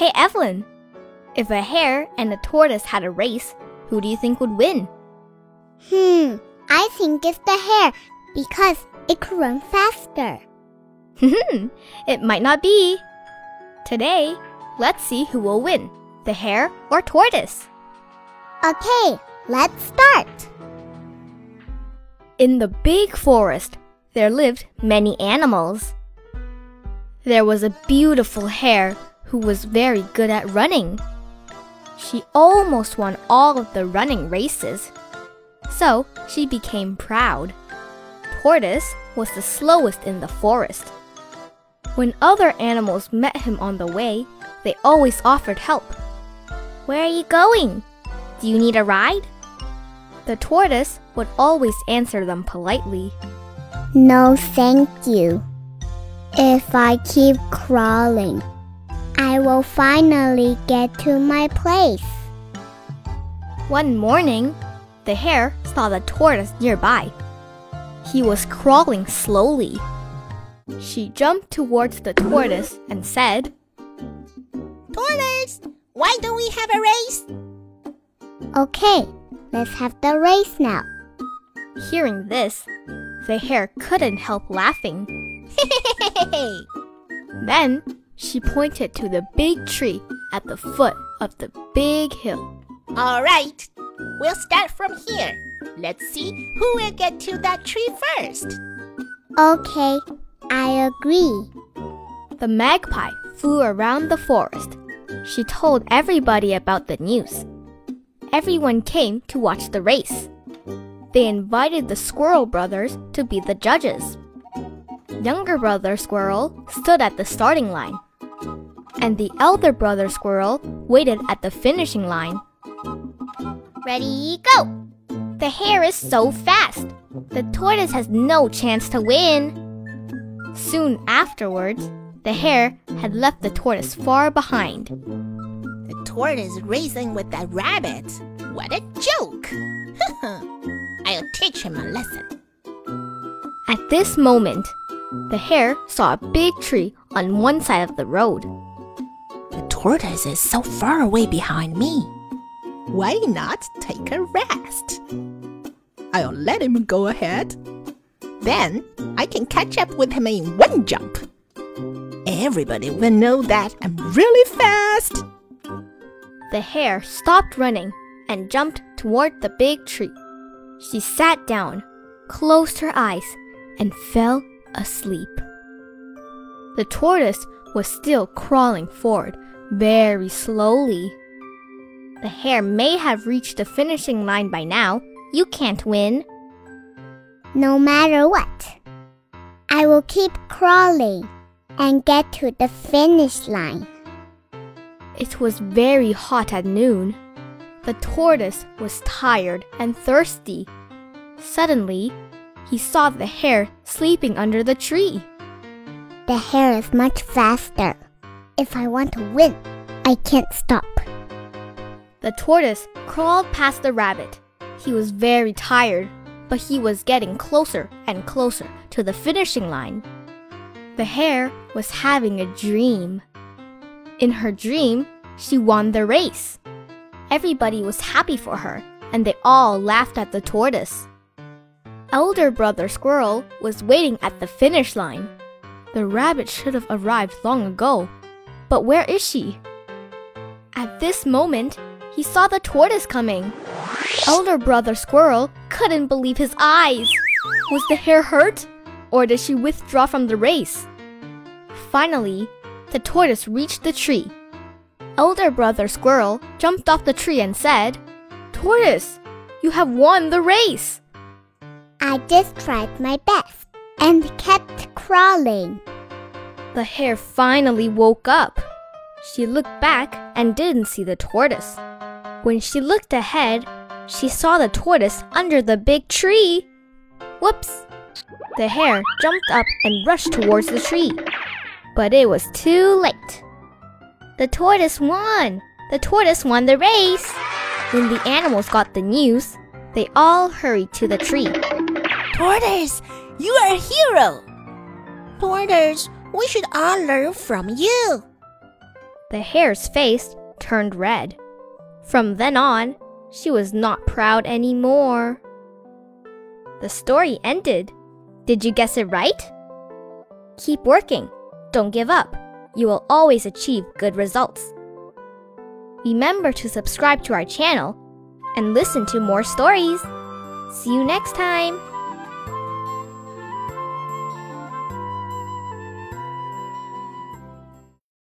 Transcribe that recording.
Hey, Evelyn. If a hare and a tortoise had a race, who do you think would win? Hmm, I think it's the hare because it could run faster. Hmm, it might not be. Today, let's see who will win the hare or tortoise. Okay, let's start. In the big forest, there lived many animals. There was a beautiful hare who was very good at running. She almost won all of the running races. So she became proud. Tortoise was the slowest in the forest. When other animals met him on the way, they always offered help. Where are you going? Do you need a ride? The tortoise would always answer them politely. No, thank you. If I keep crawling, I will finally get to my place. One morning, the hare saw the tortoise nearby. He was crawling slowly. She jumped towards the tortoise and said, Tortoise, why don't we have a race? Okay, let's have the race now. Hearing this, the hare couldn't help laughing. then she pointed to the big tree at the foot of the big hill. All right, we'll start from here. Let's see who will get to that tree first. Okay, I agree. The magpie flew around the forest. She told everybody about the news. Everyone came to watch the race. They invited the Squirrel brothers to be the judges. Younger brother Squirrel stood at the starting line, and the elder brother Squirrel waited at the finishing line. Ready, go! The hare is so fast. The tortoise has no chance to win. Soon afterwards, the hare had left the tortoise far behind. The tortoise racing with that rabbit. What a joke! I'll teach him a lesson. At this moment, the hare saw a big tree on one side of the road. The tortoise is so far away behind me. Why not take a rest? I'll let him go ahead. Then I can catch up with him in one jump. Everybody will know that I'm really fast. The hare stopped running and jumped toward the big tree. She sat down, closed her eyes, and fell asleep. The tortoise was still crawling forward very slowly. The hare may have reached the finishing line by now. You can't win. No matter what, I will keep crawling and get to the finish line. It was very hot at noon. The tortoise was tired and thirsty. Suddenly, he saw the hare sleeping under the tree. The hare is much faster. If I want to win, I can't stop. The tortoise crawled past the rabbit. He was very tired, but he was getting closer and closer to the finishing line. The hare was having a dream. In her dream, she won the race. Everybody was happy for her, and they all laughed at the tortoise. Elder brother Squirrel was waiting at the finish line. The rabbit should have arrived long ago, but where is she? At this moment, he saw the tortoise coming. Elder brother Squirrel couldn't believe his eyes. Was the hare hurt? Or did she withdraw from the race? Finally, the tortoise reached the tree. Elder brother Squirrel jumped off the tree and said, Tortoise, you have won the race. I just tried my best and kept crawling. The hare finally woke up. She looked back and didn't see the tortoise. When she looked ahead, she saw the tortoise under the big tree. Whoops! The hare jumped up and rushed towards the tree. But it was too late. The tortoise won! The tortoise won the race! When the animals got the news, they all hurried to the tree. Tortoise, you are a hero. Tortoise, we should all learn from you. The hare's face turned red. From then on, she was not proud anymore. The story ended. Did you guess it right? Keep working. Don't give up. You will always achieve good results. Remember to subscribe to our channel and listen to more stories. See you next time.